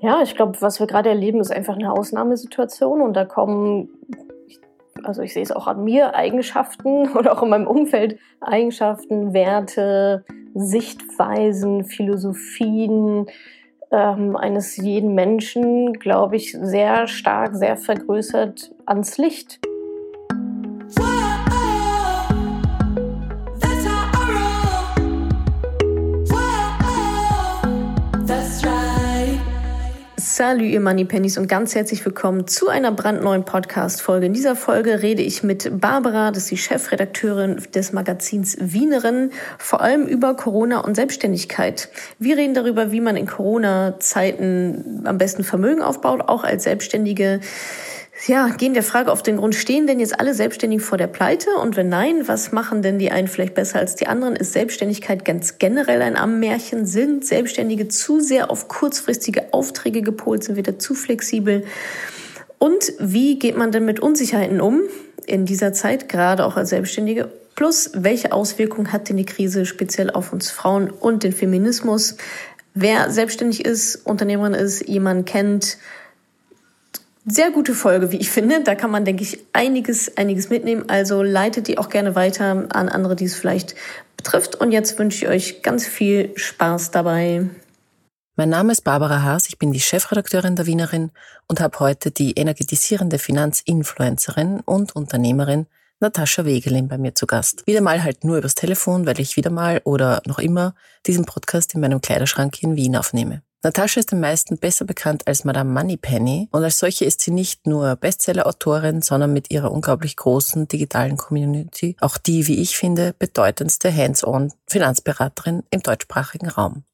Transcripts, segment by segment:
Ja, ich glaube, was wir gerade erleben, ist einfach eine Ausnahmesituation und da kommen, also ich sehe es auch an mir, Eigenschaften oder auch in meinem Umfeld, Eigenschaften, Werte, Sichtweisen, Philosophien ähm, eines jeden Menschen, glaube ich, sehr stark, sehr vergrößert ans Licht. Salut, ihr Moneypennies und ganz herzlich willkommen zu einer brandneuen Podcast-Folge. In dieser Folge rede ich mit Barbara, das ist die Chefredakteurin des Magazins Wienerin, vor allem über Corona und Selbstständigkeit. Wir reden darüber, wie man in Corona-Zeiten am besten Vermögen aufbaut, auch als Selbstständige ja, gehen der Frage auf den Grund, stehen denn jetzt alle Selbstständigen vor der Pleite? Und wenn nein, was machen denn die einen vielleicht besser als die anderen? Ist Selbstständigkeit ganz generell ein Ammärchen? Sind Selbstständige zu sehr auf kurzfristige Aufträge gepolt? Sind wir da zu flexibel? Und wie geht man denn mit Unsicherheiten um in dieser Zeit, gerade auch als Selbstständige? Plus, welche Auswirkungen hat denn die Krise speziell auf uns Frauen und den Feminismus? Wer selbstständig ist, Unternehmerin ist, jemanden kennt, sehr gute Folge, wie ich finde. Da kann man, denke ich, einiges, einiges mitnehmen. Also leitet die auch gerne weiter an andere, die es vielleicht betrifft. Und jetzt wünsche ich euch ganz viel Spaß dabei. Mein Name ist Barbara Haas, ich bin die Chefredakteurin der Wienerin und habe heute die energetisierende Finanzinfluencerin und Unternehmerin Natascha Wegelin bei mir zu Gast. Wieder mal halt nur übers Telefon, weil ich wieder mal oder noch immer diesen Podcast in meinem Kleiderschrank in Wien aufnehme. Natascha ist den meisten besser bekannt als Madame Moneypenny und als solche ist sie nicht nur Bestseller-Autorin, sondern mit ihrer unglaublich großen digitalen Community auch die, wie ich finde, bedeutendste Hands-on Finanzberaterin im deutschsprachigen Raum.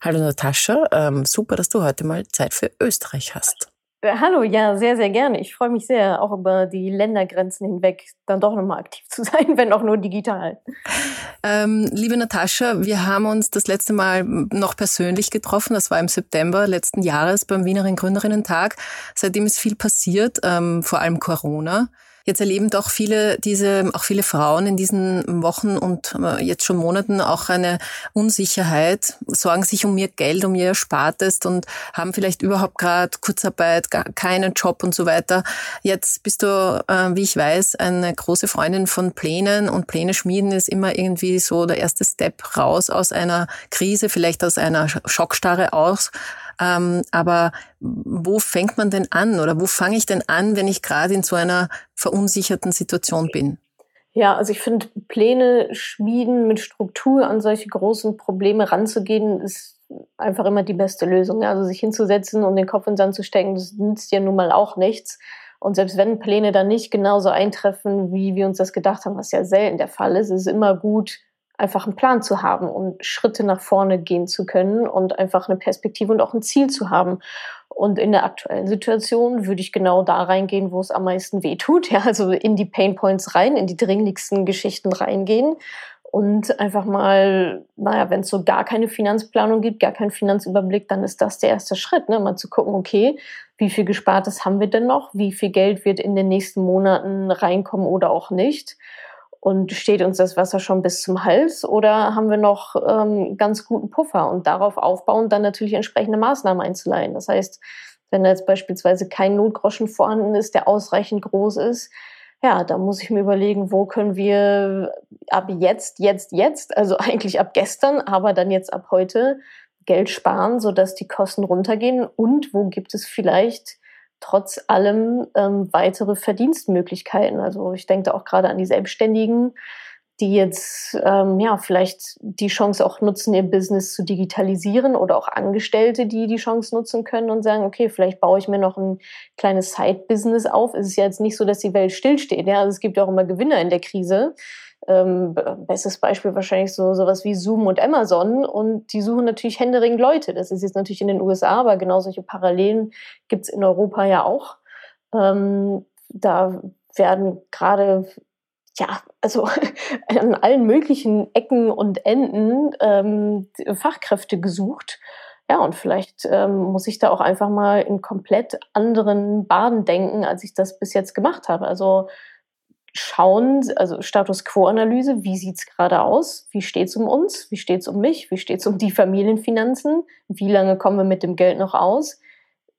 Hallo Natascha, ähm, super, dass du heute mal Zeit für Österreich hast. Äh, hallo, ja, sehr, sehr gerne. Ich freue mich sehr, auch über die Ländergrenzen hinweg dann doch nochmal aktiv zu sein, wenn auch nur digital. Ähm, liebe Natascha, wir haben uns das letzte Mal noch persönlich getroffen. Das war im September letzten Jahres beim Wienerin Gründerinnen-Tag. Seitdem ist viel passiert, ähm, vor allem Corona. Jetzt erleben doch viele diese, auch viele Frauen in diesen Wochen und äh, jetzt schon Monaten auch eine Unsicherheit, sorgen sich um ihr Geld, um ihr Erspartes und haben vielleicht überhaupt gerade Kurzarbeit, gar keinen Job und so weiter. Jetzt bist du, äh, wie ich weiß, eine große Freundin von Plänen und Pläne schmieden ist immer irgendwie so der erste Step raus aus einer Krise, vielleicht aus einer Schockstarre aus. Ähm, aber wo fängt man denn an oder wo fange ich denn an, wenn ich gerade in so einer verunsicherten Situation bin? Ja, also ich finde, Pläne schmieden mit Struktur an solche großen Probleme ranzugehen, ist einfach immer die beste Lösung. Also sich hinzusetzen und den Kopf in den Sand zu stecken, das nützt ja nun mal auch nichts. Und selbst wenn Pläne dann nicht genauso eintreffen, wie wir uns das gedacht haben, was ja selten der Fall ist, ist es immer gut, einfach einen Plan zu haben und Schritte nach vorne gehen zu können und einfach eine Perspektive und auch ein Ziel zu haben. Und in der aktuellen Situation würde ich genau da reingehen, wo es am meisten weh tut. Ja, also in die Pain Points rein, in die dringlichsten Geschichten reingehen und einfach mal, naja, wenn es so gar keine Finanzplanung gibt, gar keinen Finanzüberblick, dann ist das der erste Schritt, ne? mal zu gucken, okay, wie viel Gespartes haben wir denn noch? Wie viel Geld wird in den nächsten Monaten reinkommen oder auch nicht? Und steht uns das Wasser schon bis zum Hals oder haben wir noch ähm, ganz guten Puffer und darauf aufbauen, dann natürlich entsprechende Maßnahmen einzuleiten. Das heißt, wenn jetzt beispielsweise kein Notgroschen vorhanden ist, der ausreichend groß ist, ja, da muss ich mir überlegen, wo können wir ab jetzt, jetzt, jetzt, also eigentlich ab gestern, aber dann jetzt ab heute Geld sparen, sodass die Kosten runtergehen und wo gibt es vielleicht trotz allem ähm, weitere Verdienstmöglichkeiten. Also ich denke da auch gerade an die Selbstständigen, die jetzt ähm, ja vielleicht die Chance auch nutzen, ihr Business zu digitalisieren oder auch Angestellte, die die Chance nutzen können und sagen, okay, vielleicht baue ich mir noch ein kleines Side-Business auf. Es ist ja jetzt nicht so, dass die Welt stillsteht. Ja? Also es gibt ja auch immer Gewinner in der Krise. Ähm, bestes Beispiel wahrscheinlich so sowas wie Zoom und Amazon und die suchen natürlich händeringend Leute. Das ist jetzt natürlich in den USA, aber genau solche Parallelen gibt es in Europa ja auch. Ähm, da werden gerade ja, also an allen möglichen Ecken und Enden ähm, Fachkräfte gesucht. Ja, und vielleicht ähm, muss ich da auch einfach mal in komplett anderen Baden denken, als ich das bis jetzt gemacht habe. Also schauen, also Status Quo-Analyse, wie sieht es gerade aus? Wie steht es um uns? Wie steht es um mich? Wie steht es um die Familienfinanzen? Wie lange kommen wir mit dem Geld noch aus?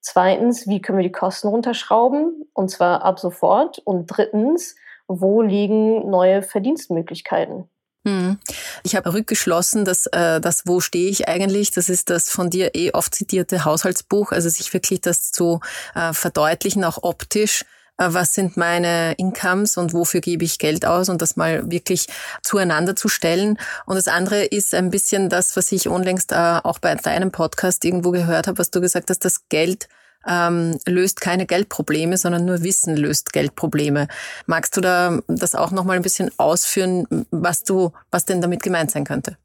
Zweitens, wie können wir die Kosten runterschrauben? Und zwar ab sofort. Und drittens, wo liegen neue Verdienstmöglichkeiten? Hm. Ich habe rückgeschlossen, dass äh, das Wo stehe ich eigentlich, das ist das von dir eh oft zitierte Haushaltsbuch, also sich wirklich das zu äh, verdeutlichen, auch optisch was sind meine Incomes und wofür gebe ich Geld aus und das mal wirklich zueinander zu stellen. Und das andere ist ein bisschen das, was ich unlängst äh, auch bei deinem Podcast irgendwo gehört habe, was du gesagt hast, das Geld ähm, löst keine Geldprobleme, sondern nur Wissen löst Geldprobleme. Magst du da das auch noch mal ein bisschen ausführen, was du, was denn damit gemeint sein könnte?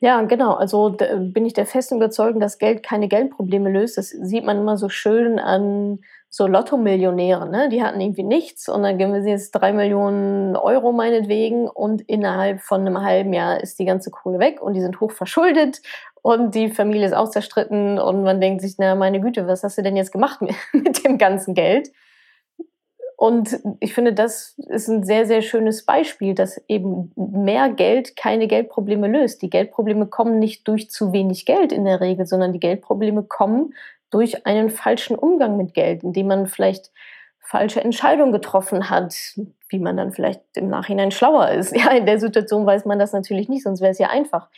Ja, genau. Also bin ich der festen Überzeugung, dass Geld keine Geldprobleme löst. Das sieht man immer so schön an so Lotto-Millionäre. Ne? Die hatten irgendwie nichts und dann geben wir sie jetzt drei Millionen Euro meinetwegen und innerhalb von einem halben Jahr ist die ganze Kohle weg und die sind hoch verschuldet und die Familie ist auch zerstritten und man denkt sich, na meine Güte, was hast du denn jetzt gemacht mit, mit dem ganzen Geld? Und ich finde, das ist ein sehr, sehr schönes Beispiel, dass eben mehr Geld keine Geldprobleme löst. Die Geldprobleme kommen nicht durch zu wenig Geld in der Regel, sondern die Geldprobleme kommen durch einen falschen Umgang mit Geld, indem man vielleicht falsche Entscheidungen getroffen hat, wie man dann vielleicht im Nachhinein schlauer ist. Ja, in der Situation weiß man das natürlich nicht, sonst wäre es ja einfach.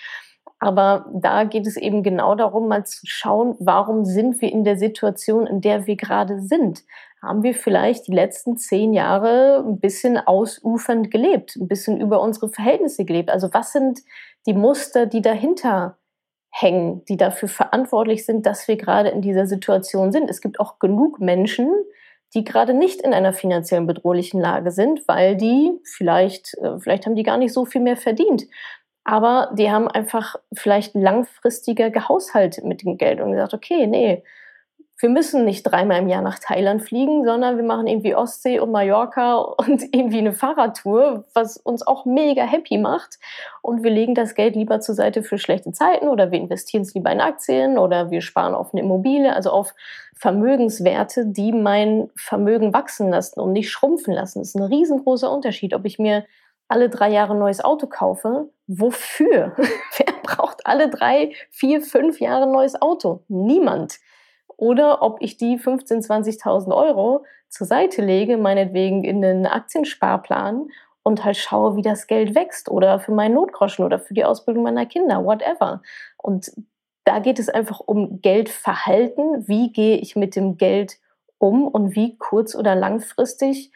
Aber da geht es eben genau darum, mal zu schauen, warum sind wir in der Situation, in der wir gerade sind? Haben wir vielleicht die letzten zehn Jahre ein bisschen ausufernd gelebt, ein bisschen über unsere Verhältnisse gelebt? Also was sind die Muster, die dahinter hängen, die dafür verantwortlich sind, dass wir gerade in dieser Situation sind? Es gibt auch genug Menschen, die gerade nicht in einer finanziellen bedrohlichen Lage sind, weil die vielleicht, äh, vielleicht haben die gar nicht so viel mehr verdient aber die haben einfach vielleicht langfristiger gehaushaltet mit dem Geld und gesagt, okay, nee, wir müssen nicht dreimal im Jahr nach Thailand fliegen, sondern wir machen irgendwie Ostsee und Mallorca und irgendwie eine Fahrradtour, was uns auch mega happy macht. Und wir legen das Geld lieber zur Seite für schlechte Zeiten oder wir investieren es lieber in Aktien oder wir sparen auf eine Immobilie, also auf Vermögenswerte, die mein Vermögen wachsen lassen und nicht schrumpfen lassen. Das ist ein riesengroßer Unterschied, ob ich mir alle drei Jahre ein neues Auto kaufe, wofür? Wer braucht alle drei, vier, fünf Jahre ein neues Auto? Niemand. Oder ob ich die 15.000, 20.000 Euro zur Seite lege, meinetwegen in einen Aktiensparplan und halt schaue, wie das Geld wächst oder für meinen Notgroschen oder für die Ausbildung meiner Kinder, whatever. Und da geht es einfach um Geldverhalten. Wie gehe ich mit dem Geld um und wie kurz- oder langfristig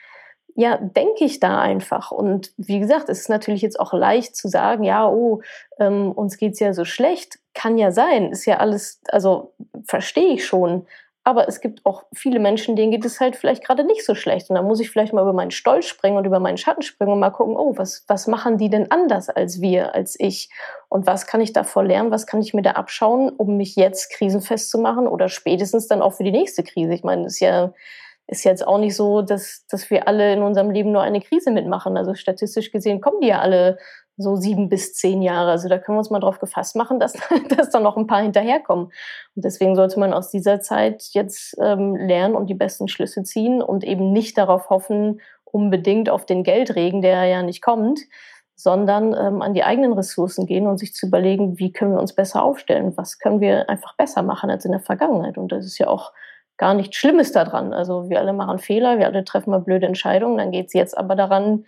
ja, denke ich da einfach. Und wie gesagt, es ist natürlich jetzt auch leicht zu sagen, ja, oh, ähm, uns geht's ja so schlecht. Kann ja sein, ist ja alles, also verstehe ich schon. Aber es gibt auch viele Menschen, denen geht es halt vielleicht gerade nicht so schlecht. Und da muss ich vielleicht mal über meinen Stolz springen und über meinen Schatten springen und mal gucken, oh, was, was machen die denn anders als wir, als ich? Und was kann ich davor lernen? Was kann ich mir da abschauen, um mich jetzt krisenfest zu machen oder spätestens dann auch für die nächste Krise? Ich meine, ist ja, ist jetzt auch nicht so, dass, dass wir alle in unserem Leben nur eine Krise mitmachen. Also statistisch gesehen kommen die ja alle so sieben bis zehn Jahre. Also da können wir uns mal drauf gefasst machen, dass, dass da noch ein paar hinterherkommen. Und deswegen sollte man aus dieser Zeit jetzt ähm, lernen und die besten Schlüsse ziehen und eben nicht darauf hoffen, unbedingt auf den Geldregen, der ja nicht kommt, sondern ähm, an die eigenen Ressourcen gehen und sich zu überlegen, wie können wir uns besser aufstellen, was können wir einfach besser machen als in der Vergangenheit. Und das ist ja auch gar nichts Schlimmes daran. Also wir alle machen Fehler, wir alle treffen mal blöde Entscheidungen. Dann geht es jetzt aber daran,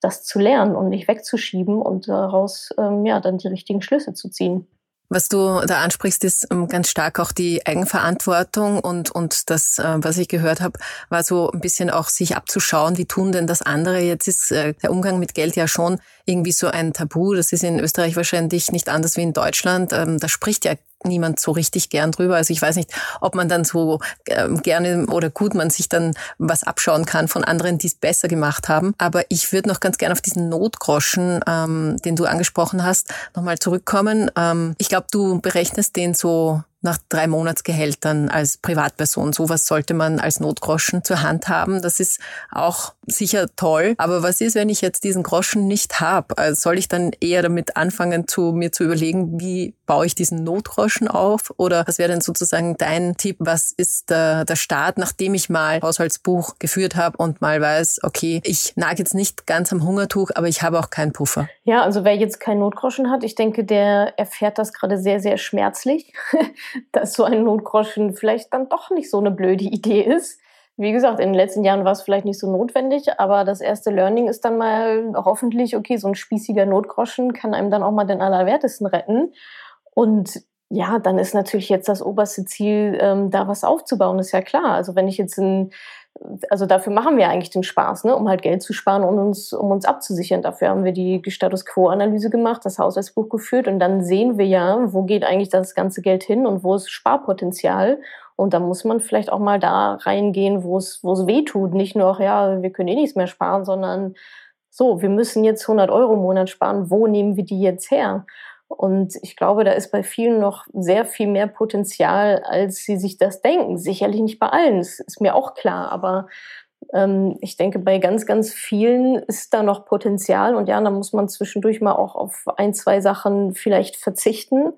das zu lernen und nicht wegzuschieben und daraus ähm, ja dann die richtigen Schlüsse zu ziehen. Was du da ansprichst, ist ähm, ganz stark auch die Eigenverantwortung und, und das, äh, was ich gehört habe, war so ein bisschen auch sich abzuschauen, wie tun denn das andere. Jetzt ist äh, der Umgang mit Geld ja schon irgendwie so ein Tabu. Das ist in Österreich wahrscheinlich nicht anders wie in Deutschland. Ähm, da spricht ja niemand so richtig gern drüber. Also ich weiß nicht, ob man dann so äh, gerne oder gut man sich dann was abschauen kann von anderen, die es besser gemacht haben. Aber ich würde noch ganz gerne auf diesen Notgroschen, ähm, den du angesprochen hast, nochmal zurückkommen. Ähm, ich glaube, du berechnest den so nach drei Monatsgehältern als Privatperson. Sowas sollte man als Notgroschen zur Hand haben. Das ist auch sicher toll. Aber was ist, wenn ich jetzt diesen Groschen nicht habe? Also soll ich dann eher damit anfangen, zu, mir zu überlegen, wie baue ich diesen Notgroschen auf? Oder was wäre denn sozusagen dein Tipp? Was ist der, der Start, nachdem ich mal Haushaltsbuch geführt habe und mal weiß, okay, ich nage jetzt nicht ganz am Hungertuch, aber ich habe auch keinen Puffer? Ja, also wer jetzt keinen Notgroschen hat, ich denke, der erfährt das gerade sehr, sehr schmerzlich, dass so ein Notgroschen vielleicht dann doch nicht so eine blöde Idee ist wie gesagt, in den letzten Jahren war es vielleicht nicht so notwendig, aber das erste Learning ist dann mal hoffentlich, okay, so ein spießiger Notgroschen kann einem dann auch mal den Allerwertesten retten. Und ja, dann ist natürlich jetzt das oberste Ziel, ähm, da was aufzubauen, ist ja klar. Also wenn ich jetzt ein, also dafür machen wir eigentlich den Spaß, ne, um halt Geld zu sparen und uns, um uns abzusichern. Dafür haben wir die Status Quo-Analyse gemacht, das Haushaltsbuch geführt und dann sehen wir ja, wo geht eigentlich das ganze Geld hin und wo ist Sparpotenzial. Und da muss man vielleicht auch mal da reingehen, wo es, wo es weh tut. Nicht nur, ja, wir können eh nichts mehr sparen, sondern so, wir müssen jetzt 100 Euro im Monat sparen. Wo nehmen wir die jetzt her? Und ich glaube, da ist bei vielen noch sehr viel mehr Potenzial, als sie sich das denken. Sicherlich nicht bei allen, das ist mir auch klar. Aber ähm, ich denke, bei ganz, ganz vielen ist da noch Potenzial. Und ja, da muss man zwischendurch mal auch auf ein, zwei Sachen vielleicht verzichten.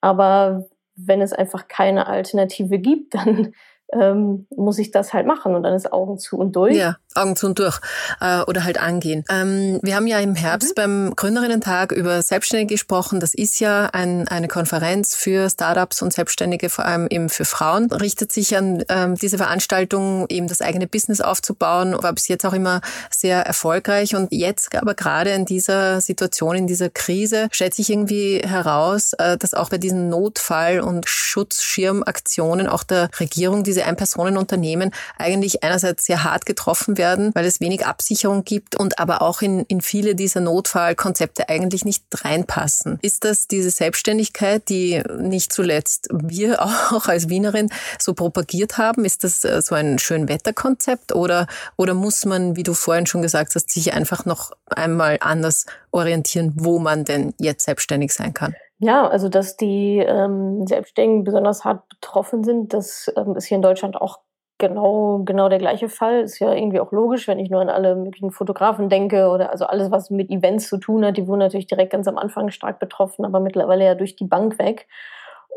Aber wenn es einfach keine Alternative gibt, dann ähm, muss ich das halt machen und dann ist Augen zu und durch. Ja, Augen zu und durch äh, oder halt angehen. Ähm, wir haben ja im Herbst mhm. beim Gründerinnen-Tag über Selbstständige gesprochen. Das ist ja ein, eine Konferenz für Startups und Selbstständige, vor allem eben für Frauen. Richtet sich an ähm, diese Veranstaltung, eben das eigene Business aufzubauen, war bis jetzt auch immer sehr erfolgreich. Und jetzt aber gerade in dieser Situation, in dieser Krise, stellt sich irgendwie heraus, äh, dass auch bei diesen Notfall- und Schutzschirmaktionen auch der Regierung diese Ein-Personen-Unternehmen eigentlich einerseits sehr hart getroffen werden, weil es wenig Absicherung gibt und aber auch in, in viele dieser Notfallkonzepte eigentlich nicht reinpassen. Ist das diese Selbstständigkeit, die nicht zuletzt wir auch als Wienerin so propagiert haben? Ist das äh, so ein Schönwetterkonzept oder, oder muss man, wie du vorhin schon gesagt hast, sich einfach noch einmal anders orientieren, wo man denn jetzt selbstständig sein kann? Ja, also dass die ähm, Selbstständigen besonders hart betroffen sind, das ähm, ist hier in Deutschland auch genau, genau der gleiche Fall. Ist ja irgendwie auch logisch, wenn ich nur an alle möglichen Fotografen denke oder also alles, was mit Events zu tun hat, die wurden natürlich direkt ganz am Anfang stark betroffen, aber mittlerweile ja durch die Bank weg.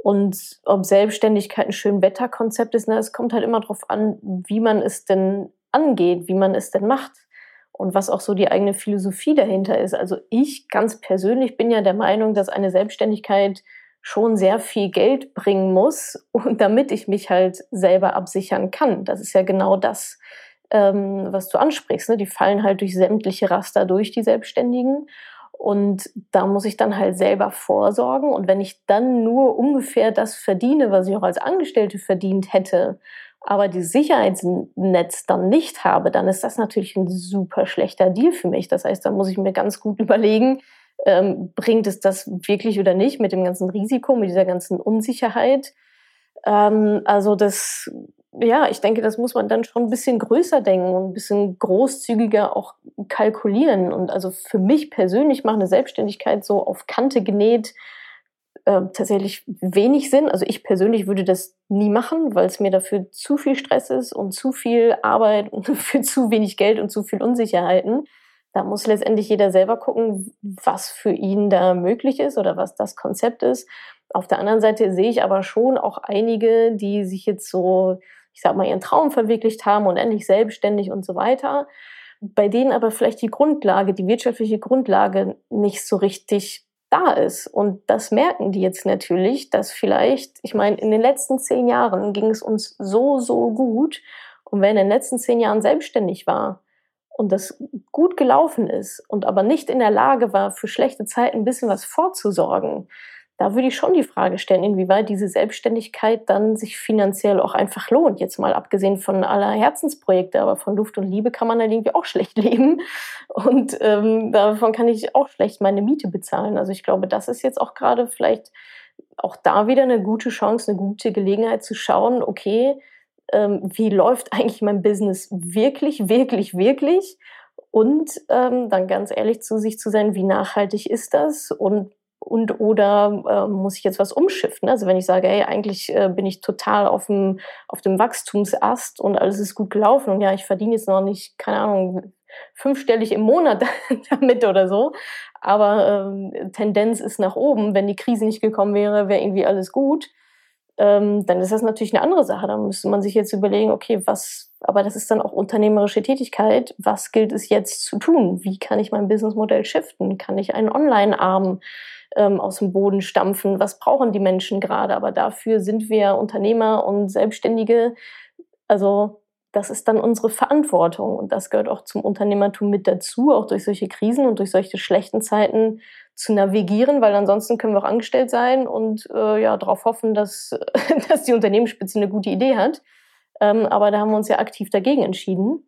Und ob Selbstständigkeit ein schön Wetterkonzept ist, ne, es kommt halt immer darauf an, wie man es denn angeht, wie man es denn macht und was auch so die eigene Philosophie dahinter ist. Also ich ganz persönlich bin ja der Meinung, dass eine Selbstständigkeit schon sehr viel Geld bringen muss, damit ich mich halt selber absichern kann. Das ist ja genau das, ähm, was du ansprichst. Ne? Die fallen halt durch sämtliche Raster durch, die Selbstständigen. Und da muss ich dann halt selber vorsorgen. Und wenn ich dann nur ungefähr das verdiene, was ich auch als Angestellte verdient hätte, aber die Sicherheitsnetz dann nicht habe, dann ist das natürlich ein super schlechter Deal für mich. Das heißt, da muss ich mir ganz gut überlegen, ähm, bringt es das wirklich oder nicht mit dem ganzen Risiko, mit dieser ganzen Unsicherheit. Ähm, also das, ja, ich denke, das muss man dann schon ein bisschen größer denken und ein bisschen großzügiger auch kalkulieren. Und also für mich persönlich macht eine Selbstständigkeit so auf Kante genäht äh, tatsächlich wenig Sinn. Also ich persönlich würde das nie machen, weil es mir dafür zu viel Stress ist und zu viel Arbeit und für zu wenig Geld und zu viel Unsicherheiten. Da muss letztendlich jeder selber gucken, was für ihn da möglich ist oder was das Konzept ist. Auf der anderen Seite sehe ich aber schon auch einige, die sich jetzt so, ich sag mal, ihren Traum verwirklicht haben und endlich selbstständig und so weiter, bei denen aber vielleicht die Grundlage, die wirtschaftliche Grundlage nicht so richtig da ist. Und das merken die jetzt natürlich, dass vielleicht, ich meine, in den letzten zehn Jahren ging es uns so, so gut. Und wer in den letzten zehn Jahren selbstständig war und das gut gelaufen ist und aber nicht in der Lage war, für schlechte Zeiten ein bisschen was vorzusorgen, da würde ich schon die Frage stellen, inwieweit diese Selbstständigkeit dann sich finanziell auch einfach lohnt. Jetzt mal abgesehen von aller Herzensprojekte, aber von Luft und Liebe kann man dann irgendwie auch schlecht leben. Und ähm, davon kann ich auch schlecht meine Miete bezahlen. Also ich glaube, das ist jetzt auch gerade vielleicht auch da wieder eine gute Chance, eine gute Gelegenheit zu schauen, okay, ähm, wie läuft eigentlich mein Business wirklich, wirklich, wirklich? Und ähm, dann ganz ehrlich zu sich zu sein, wie nachhaltig ist das? Und und oder äh, muss ich jetzt was umschiften? Also wenn ich sage, hey, eigentlich äh, bin ich total auf dem, auf dem Wachstumsast und alles ist gut gelaufen und ja, ich verdiene jetzt noch nicht, keine Ahnung, fünfstellig im Monat damit oder so. aber ähm, Tendenz ist nach oben. Wenn die Krise nicht gekommen wäre, wäre irgendwie alles gut. Ähm, dann ist das natürlich eine andere Sache. Da müsste man sich jetzt überlegen, okay, was, aber das ist dann auch unternehmerische Tätigkeit. Was gilt es jetzt zu tun? Wie kann ich mein Businessmodell shiften? Kann ich einen Online-Arm ähm, aus dem Boden stampfen? Was brauchen die Menschen gerade? Aber dafür sind wir Unternehmer und Selbstständige. Also das ist dann unsere Verantwortung und das gehört auch zum Unternehmertum mit dazu, auch durch solche Krisen und durch solche schlechten Zeiten zu navigieren, weil ansonsten können wir auch angestellt sein und äh, ja darauf hoffen, dass, dass die Unternehmensspitze eine gute Idee hat. Ähm, aber da haben wir uns ja aktiv dagegen entschieden,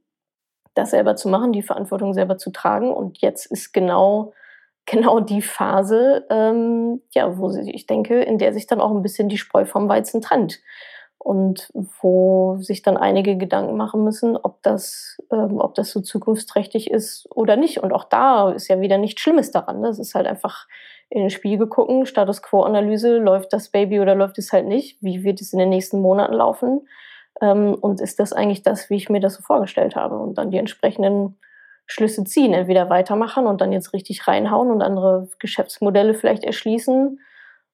das selber zu machen, die Verantwortung selber zu tragen. Und jetzt ist genau genau die Phase, ähm, ja, wo ich denke, in der sich dann auch ein bisschen die Spreu vom Weizen trennt und wo sich dann einige Gedanken machen müssen, ob das, ähm, ob das so zukunftsträchtig ist oder nicht. Und auch da ist ja wieder nichts Schlimmes daran. Ne? Es ist halt einfach in den Spiegel gucken, Status Quo-Analyse, läuft das Baby oder läuft es halt nicht? Wie wird es in den nächsten Monaten laufen? Ähm, und ist das eigentlich das, wie ich mir das so vorgestellt habe? Und dann die entsprechenden Schlüsse ziehen, entweder weitermachen und dann jetzt richtig reinhauen und andere Geschäftsmodelle vielleicht erschließen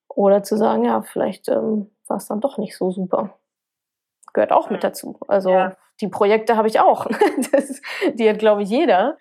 oder zu sagen, ja, vielleicht ähm, war es dann doch nicht so super. Gehört auch mit dazu. Also ja. die Projekte habe ich auch. das, die hat, glaube ich, jeder.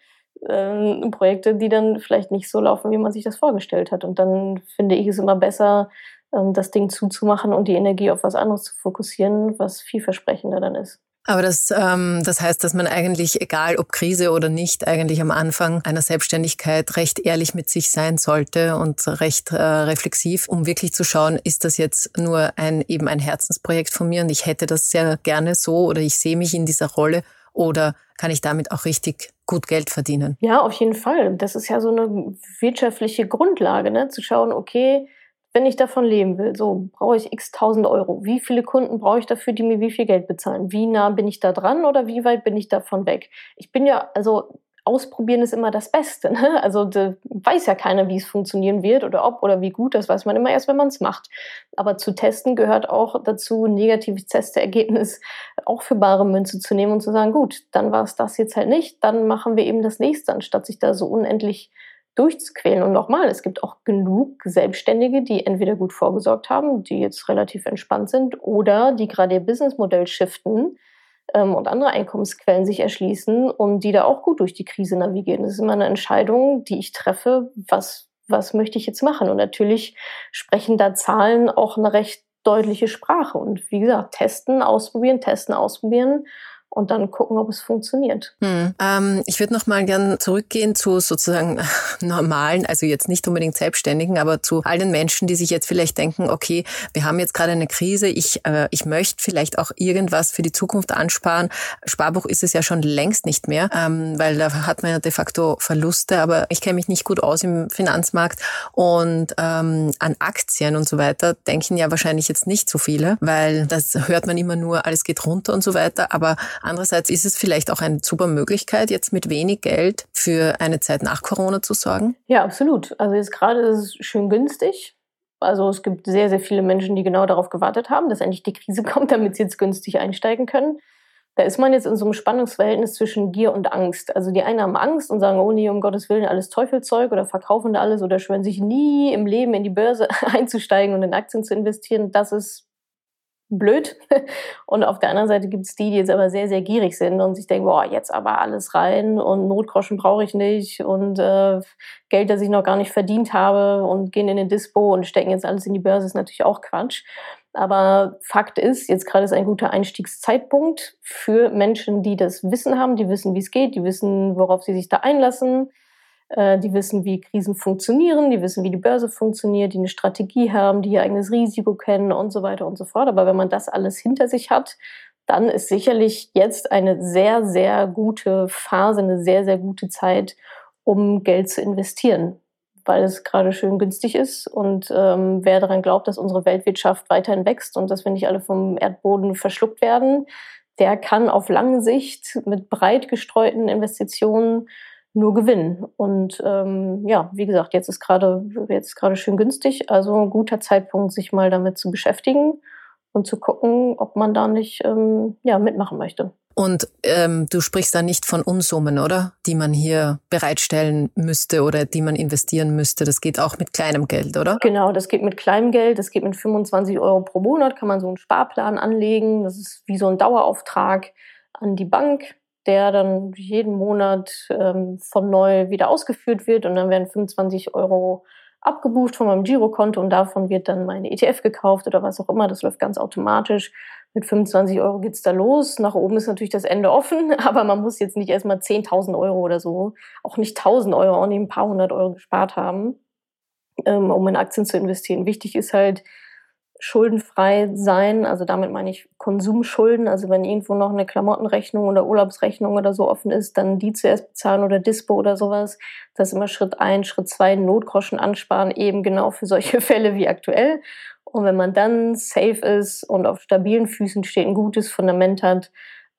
Ähm, Projekte, die dann vielleicht nicht so laufen, wie man sich das vorgestellt hat. Und dann finde ich es immer besser, ähm, das Ding zuzumachen und die Energie auf was anderes zu fokussieren, was vielversprechender dann ist. Aber das, ähm, das heißt, dass man eigentlich, egal ob Krise oder nicht, eigentlich am Anfang einer Selbstständigkeit recht ehrlich mit sich sein sollte und recht äh, reflexiv, um wirklich zu schauen, ist das jetzt nur ein eben ein Herzensprojekt von mir und ich hätte das sehr gerne so oder ich sehe mich in dieser Rolle oder kann ich damit auch richtig gut Geld verdienen? Ja, auf jeden Fall. Das ist ja so eine wirtschaftliche Grundlage, ne? zu schauen, okay, wenn ich davon leben will, so brauche ich x tausend Euro. Wie viele Kunden brauche ich dafür, die mir wie viel Geld bezahlen? Wie nah bin ich da dran oder wie weit bin ich davon weg? Ich bin ja, also ausprobieren ist immer das Beste. Ne? Also weiß ja keiner, wie es funktionieren wird oder ob oder wie gut. Das weiß man immer erst, wenn man es macht. Aber zu testen gehört auch dazu, ein negatives Testergebnis auch für bare Münze zu nehmen und zu sagen, gut, dann war es das jetzt halt nicht, dann machen wir eben das nächste, anstatt sich da so unendlich durchzuquälen. Und nochmal, es gibt auch genug Selbstständige, die entweder gut vorgesorgt haben, die jetzt relativ entspannt sind, oder die gerade ihr Businessmodell shiften ähm, und andere Einkommensquellen sich erschließen und die da auch gut durch die Krise navigieren. Das ist immer eine Entscheidung, die ich treffe, was, was möchte ich jetzt machen? Und natürlich sprechen da Zahlen auch eine recht deutliche Sprache. Und wie gesagt, testen, ausprobieren, testen, ausprobieren und dann gucken, ob es funktioniert. Hm. Ähm, ich würde noch mal gern zurückgehen zu sozusagen normalen, also jetzt nicht unbedingt Selbstständigen, aber zu all den Menschen, die sich jetzt vielleicht denken, okay, wir haben jetzt gerade eine Krise, ich, äh, ich möchte vielleicht auch irgendwas für die Zukunft ansparen. Sparbuch ist es ja schon längst nicht mehr, ähm, weil da hat man ja de facto Verluste, aber ich kenne mich nicht gut aus im Finanzmarkt und ähm, an Aktien und so weiter denken ja wahrscheinlich jetzt nicht so viele, weil das hört man immer nur, alles geht runter und so weiter, aber Andererseits ist es vielleicht auch eine super Möglichkeit, jetzt mit wenig Geld für eine Zeit nach Corona zu sorgen? Ja, absolut. Also jetzt gerade ist es schön günstig. Also es gibt sehr, sehr viele Menschen, die genau darauf gewartet haben, dass endlich die Krise kommt, damit sie jetzt günstig einsteigen können. Da ist man jetzt in so einem Spannungsverhältnis zwischen Gier und Angst. Also die einen haben Angst und sagen, oh nee, um Gottes Willen, alles Teufelzeug oder verkaufen da alles oder schwören sich nie im Leben in die Börse einzusteigen und in Aktien zu investieren. Das ist blöd. Und auf der anderen Seite gibt es die, die jetzt aber sehr, sehr gierig sind und sich denken, boah, jetzt aber alles rein und Notgroschen brauche ich nicht und äh, Geld, das ich noch gar nicht verdient habe und gehen in den Dispo und stecken jetzt alles in die Börse, ist natürlich auch Quatsch. Aber Fakt ist, jetzt gerade ist ein guter Einstiegszeitpunkt für Menschen, die das Wissen haben, die wissen, wie es geht, die wissen, worauf sie sich da einlassen, die wissen, wie Krisen funktionieren, die wissen, wie die Börse funktioniert, die eine Strategie haben, die ihr eigenes Risiko kennen und so weiter und so fort. Aber wenn man das alles hinter sich hat, dann ist sicherlich jetzt eine sehr, sehr gute Phase, eine sehr, sehr gute Zeit, um Geld zu investieren, weil es gerade schön günstig ist. Und ähm, wer daran glaubt, dass unsere Weltwirtschaft weiterhin wächst und dass wir nicht alle vom Erdboden verschluckt werden, der kann auf lange Sicht mit breit gestreuten Investitionen nur gewinnen. Und ähm, ja, wie gesagt, jetzt ist gerade jetzt gerade schön günstig, also ein guter Zeitpunkt, sich mal damit zu beschäftigen und zu gucken, ob man da nicht ähm, ja, mitmachen möchte. Und ähm, du sprichst da nicht von Unsummen, oder? Die man hier bereitstellen müsste oder die man investieren müsste. Das geht auch mit kleinem Geld, oder? Genau, das geht mit kleinem Geld. Das geht mit 25 Euro pro Monat. Kann man so einen Sparplan anlegen. Das ist wie so ein Dauerauftrag an die Bank, der dann jeden Monat ähm, von neu wieder ausgeführt wird. Und dann werden 25 Euro abgebucht von meinem Girokonto und davon wird dann meine ETF gekauft oder was auch immer. Das läuft ganz automatisch. Mit 25 Euro geht's da los. Nach oben ist natürlich das Ende offen, aber man muss jetzt nicht erstmal 10.000 Euro oder so, auch nicht 1.000 Euro, auch nicht ein paar hundert Euro gespart haben, ähm, um in Aktien zu investieren. Wichtig ist halt, schuldenfrei sein. Also damit meine ich Konsumschulden. Also wenn irgendwo noch eine Klamottenrechnung oder Urlaubsrechnung oder so offen ist, dann die zuerst bezahlen oder Dispo oder sowas. Das ist immer Schritt ein, Schritt zwei, Notgroschen ansparen, eben genau für solche Fälle wie aktuell. Und wenn man dann safe ist und auf stabilen Füßen steht, ein gutes Fundament hat,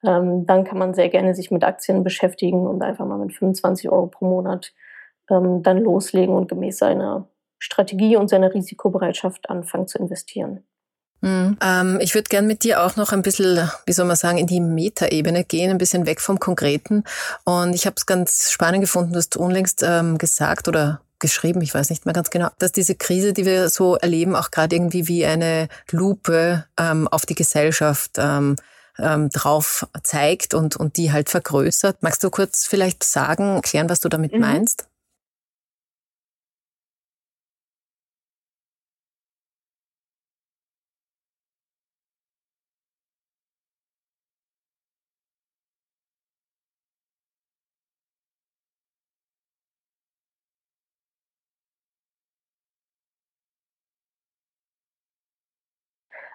ähm, dann kann man sehr gerne sich mit Aktien beschäftigen und einfach mal mit 25 Euro pro Monat ähm, dann loslegen und gemäß seiner Strategie und seiner Risikobereitschaft anfangen zu investieren. Mhm. Ähm, ich würde gern mit dir auch noch ein bisschen, wie soll man sagen, in die Metaebene gehen, ein bisschen weg vom Konkreten. Und ich habe es ganz spannend gefunden, du hast unlängst ähm, gesagt oder geschrieben, ich weiß nicht mehr ganz genau, dass diese Krise, die wir so erleben, auch gerade irgendwie wie eine Lupe ähm, auf die Gesellschaft ähm, ähm, drauf zeigt und, und die halt vergrößert. Magst du kurz vielleicht sagen, erklären, was du damit mhm. meinst?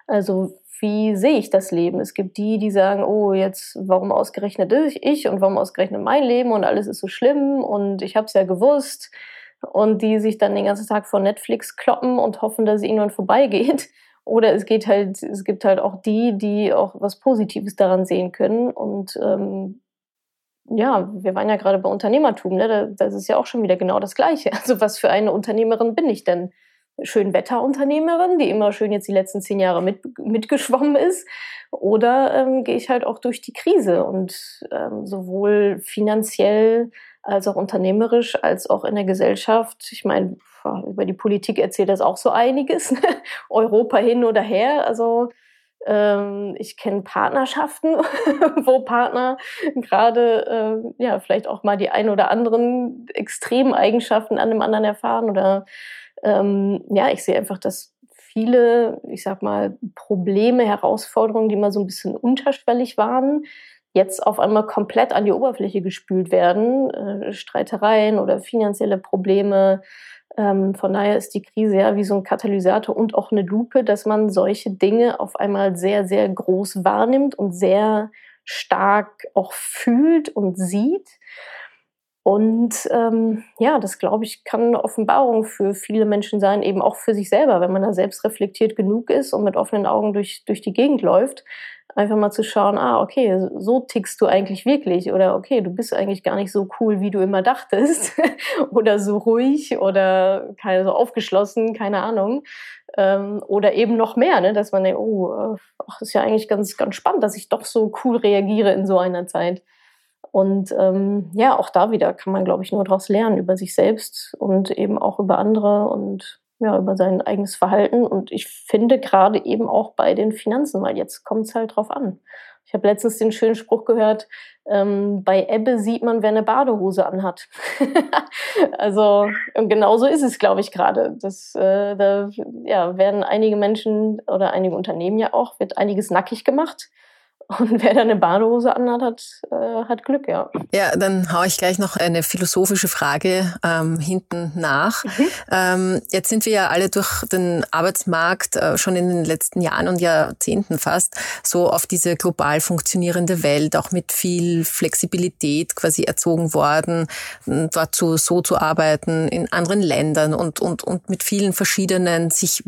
Also wie sehe ich das Leben? Es gibt die, die sagen, oh, jetzt, warum ausgerechnet ich und warum ausgerechnet mein Leben und alles ist so schlimm und ich habe es ja gewusst. Und die sich dann den ganzen Tag vor Netflix kloppen und hoffen, dass es irgendwann vorbeigeht. Oder es geht halt, es gibt halt auch die, die auch was Positives daran sehen können. Und ähm, ja, wir waren ja gerade bei Unternehmertum, ne? Das ist ja auch schon wieder genau das Gleiche. Also was für eine Unternehmerin bin ich denn? Schönwetterunternehmerin, die immer schön jetzt die letzten zehn Jahre mit, mitgeschwommen ist. Oder ähm, gehe ich halt auch durch die Krise und ähm, sowohl finanziell als auch unternehmerisch als auch in der Gesellschaft. Ich meine, über die Politik erzählt das auch so einiges. Europa hin oder her. Also ich kenne Partnerschaften, wo Partner gerade äh, ja vielleicht auch mal die ein oder anderen extremen Eigenschaften an dem anderen erfahren oder ähm, ja, ich sehe einfach, dass viele, ich sag mal, Probleme, Herausforderungen, die mal so ein bisschen unterschwellig waren, jetzt auf einmal komplett an die Oberfläche gespült werden. Äh, Streitereien oder finanzielle Probleme. Ähm, von daher ist die Krise ja wie so ein Katalysator und auch eine Lupe, dass man solche Dinge auf einmal sehr, sehr groß wahrnimmt und sehr stark auch fühlt und sieht. Und ähm, ja, das glaube ich, kann eine Offenbarung für viele Menschen sein, eben auch für sich selber, wenn man da selbst reflektiert genug ist und mit offenen Augen durch, durch die Gegend läuft. Einfach mal zu schauen, ah, okay, so tickst du eigentlich wirklich oder okay, du bist eigentlich gar nicht so cool, wie du immer dachtest oder so ruhig oder keine, so aufgeschlossen, keine Ahnung. Ähm, oder eben noch mehr, ne, dass man denkt, oh, äh, ach, ist ja eigentlich ganz, ganz spannend, dass ich doch so cool reagiere in so einer Zeit. Und ähm, ja, auch da wieder kann man, glaube ich, nur daraus lernen über sich selbst und eben auch über andere und ja, über sein eigenes Verhalten. Und ich finde gerade eben auch bei den Finanzen, weil jetzt kommt es halt drauf an. Ich habe letztens den schönen Spruch gehört, ähm, bei Ebbe sieht man, wer eine Badehose anhat. also genau so ist es, glaube ich, gerade. Das, äh, da ja, werden einige Menschen oder einige Unternehmen ja auch, wird einiges nackig gemacht. Und wer da eine Badehose anhat, hat, äh, hat Glück, ja. Ja, dann haue ich gleich noch eine philosophische Frage ähm, hinten nach. Mhm. Ähm, jetzt sind wir ja alle durch den Arbeitsmarkt äh, schon in den letzten Jahren und Jahrzehnten fast so auf diese global funktionierende Welt, auch mit viel Flexibilität quasi erzogen worden, dort so, so zu arbeiten in anderen Ländern und, und, und mit vielen verschiedenen, sich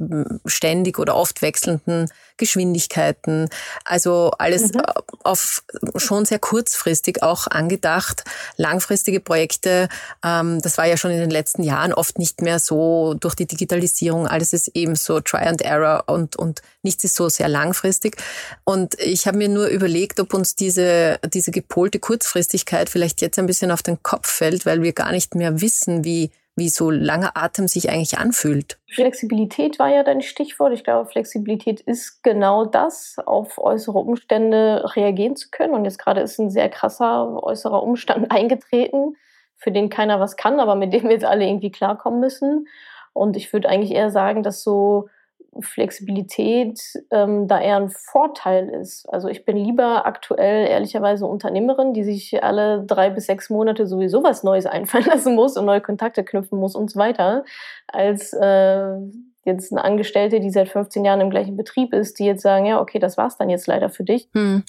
ständig oder oft wechselnden Geschwindigkeiten. Also alles mhm. auf schon sehr kurzfristig auch angedacht. Langfristige Projekte, ähm, das war ja schon in den letzten Jahren oft nicht mehr so durch die Digitalisierung. Alles ist eben so Try and Error und, und nichts ist so sehr langfristig. Und ich habe mir nur überlegt, ob uns diese, diese gepolte Kurzfristigkeit vielleicht jetzt ein bisschen auf den Kopf fällt, weil wir gar nicht mehr wissen, wie wie so langer Atem sich eigentlich anfühlt. Flexibilität war ja dein Stichwort. Ich glaube, Flexibilität ist genau das, auf äußere Umstände reagieren zu können. Und jetzt gerade ist ein sehr krasser äußerer Umstand eingetreten, für den keiner was kann, aber mit dem wir jetzt alle irgendwie klarkommen müssen. Und ich würde eigentlich eher sagen, dass so Flexibilität ähm, da eher ein Vorteil ist. Also ich bin lieber aktuell ehrlicherweise Unternehmerin, die sich alle drei bis sechs Monate sowieso was Neues einfallen lassen muss und neue Kontakte knüpfen muss und so weiter, als äh, jetzt eine Angestellte, die seit 15 Jahren im gleichen Betrieb ist, die jetzt sagen, ja, okay, das war's dann jetzt leider für dich. Hm.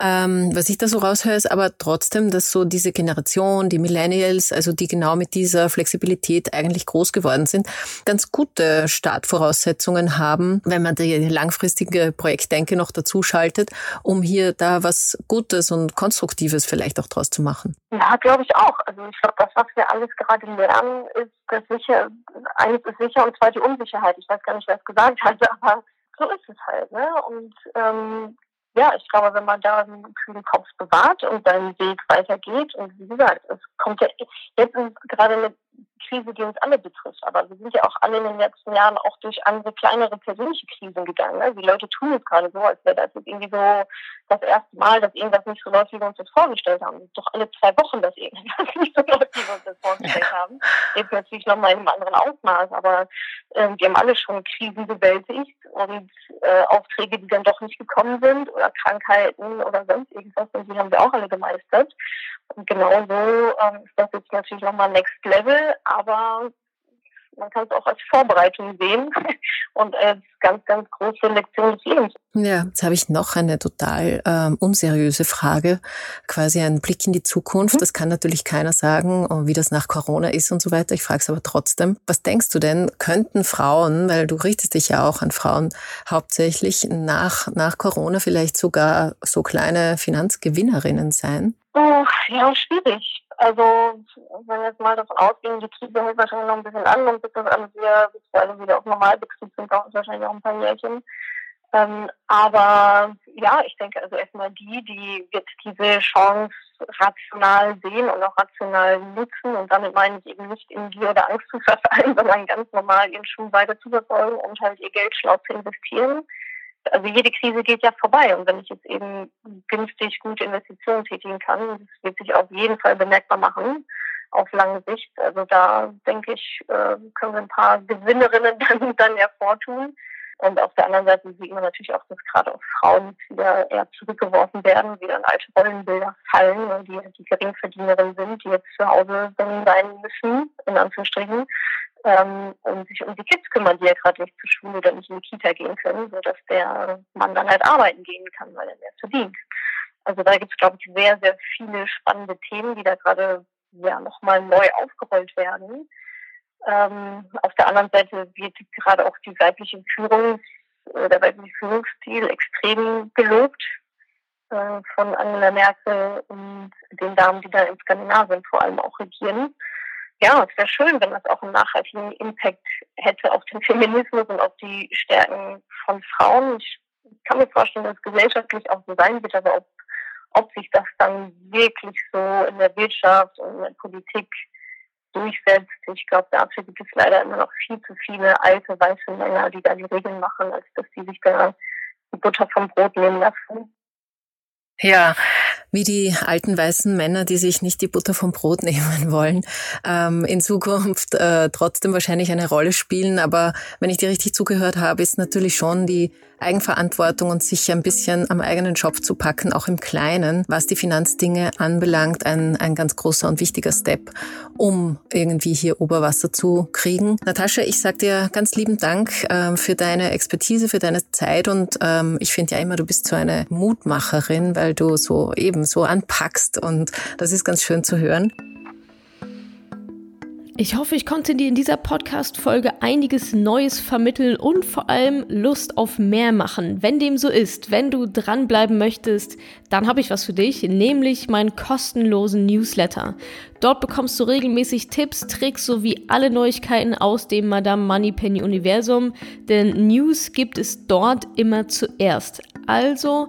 Ähm, was ich da so raushöre, ist aber trotzdem, dass so diese Generation, die Millennials, also die genau mit dieser Flexibilität eigentlich groß geworden sind, ganz gute Startvoraussetzungen haben, wenn man die langfristige Projektdenke noch dazu schaltet, um hier da was Gutes und Konstruktives vielleicht auch draus zu machen. Ja, glaube ich auch. Also ich glaube, das, was wir alles gerade lernen, ist, dass sicher, eines ist sicher und zwar die Unsicherheit. Ich weiß gar nicht, wer es gesagt hat, aber so ist es halt. Ne? Und ähm, ja, ich glaube, wenn man da einen kühlen Kopf bewahrt und seinen Weg weitergeht, und wie gesagt, es kommt ja, jetzt gerade eine Krise, die uns alle betrifft, aber wir sind ja auch alle in den letzten Jahren auch durch andere kleinere persönliche Krisen gegangen. Ne? Die Leute tun es gerade so, als wäre das jetzt irgendwie so das erste Mal, dass irgendwas nicht so läuft, wie wir uns das vorgestellt haben. Es ist doch alle zwei Wochen, dass irgendwas nicht so läuft, wie wir uns das vorgestellt haben. Jetzt natürlich nochmal in einem anderen Ausmaß, aber äh, wir haben alle schon Krisen bewältigt und äh, Aufträge, die dann doch nicht gekommen sind oder Krankheiten oder sonst irgendwas, und die haben wir auch alle gemeistert. Und genauso ähm, ist das jetzt natürlich nochmal Next Level, aber man kann es auch als Vorbereitung sehen und als ganz, ganz große Lektion des Lebens. Ja, jetzt habe ich noch eine total ähm, unseriöse Frage, quasi ein Blick in die Zukunft. Mhm. Das kann natürlich keiner sagen, wie das nach Corona ist und so weiter. Ich frage es aber trotzdem. Was denkst du denn, könnten Frauen, weil du richtest dich ja auch an Frauen hauptsächlich, nach, nach Corona vielleicht sogar so kleine Finanzgewinnerinnen sein? Oh, ja, schwierig. Also, wenn jetzt mal davon ausgehen, die Krise hält wahrscheinlich noch ein bisschen an und bis das alles wieder, bis wir alle wieder auf Normalbetrieb sind, dauert es wahrscheinlich auch ein paar Jährchen. Ähm, aber ja, ich denke also erstmal die, die jetzt diese Chance rational sehen und auch rational nutzen und damit meine ich eben nicht in Gier oder Angst zu verfallen, sondern ganz normal ihren Schuh weiter zu verfolgen und halt ihr Geld schlau zu investieren also jede Krise geht ja vorbei und wenn ich jetzt eben günstig gute Investitionen tätigen kann, das wird sich auf jeden Fall bemerkbar machen auf lange Sicht. Also da denke ich, äh, können wir ein paar Gewinnerinnen dann, dann hervortun. Und auf der anderen Seite sieht man natürlich auch, dass gerade auch Frauen wieder eher zurückgeworfen werden, wieder in alte Rollenbilder fallen und die, die Geringverdienerinnen sind, die jetzt zu Hause sein müssen, in Anführungsstrichen, ähm, und sich um die Kids kümmern, die ja gerade nicht zur Schule oder nicht in die Kita gehen können, sodass der Mann dann halt arbeiten gehen kann, weil er mehr verdient. Also da gibt es, glaube ich, sehr, sehr viele spannende Themen, die da gerade ja nochmal neu aufgerollt werden. Ähm, auf der anderen Seite wird gerade auch die weibliche Führung, äh, der weibliche Führungsstil extrem gelobt äh, von Angela Merkel und den Damen, die da in Skandinavien vor allem auch regieren ja, es wäre schön, wenn das auch einen nachhaltigen Impact hätte auf den Feminismus und auf die Stärken von Frauen. Ich kann mir vorstellen, dass es gesellschaftlich auch so sein wird, aber ob, ob sich das dann wirklich so in der Wirtschaft und in der Politik durchsetzt, ich glaube, dafür gibt es leider immer noch viel zu viele alte weiße Männer, die da die Regeln machen, als dass die sich da die Butter vom Brot nehmen lassen. Ja, wie die alten weißen Männer, die sich nicht die Butter vom Brot nehmen wollen, ähm, in Zukunft äh, trotzdem wahrscheinlich eine Rolle spielen. Aber wenn ich dir richtig zugehört habe, ist natürlich schon die Eigenverantwortung und sich ein bisschen am eigenen Job zu packen, auch im Kleinen, was die Finanzdinge anbelangt, ein, ein ganz großer und wichtiger Step, um irgendwie hier Oberwasser zu kriegen. Natascha, ich sage dir ganz lieben Dank äh, für deine Expertise, für deine Zeit und ähm, ich finde ja immer, du bist so eine Mutmacherin, weil du so eben so anpackst und das ist ganz schön zu hören. Ich hoffe, ich konnte dir in dieser Podcast-Folge einiges Neues vermitteln und vor allem Lust auf mehr machen. Wenn dem so ist, wenn du dranbleiben möchtest, dann habe ich was für dich, nämlich meinen kostenlosen Newsletter. Dort bekommst du regelmäßig Tipps, Tricks sowie alle Neuigkeiten aus dem Madame Moneypenny Universum, denn News gibt es dort immer zuerst. Also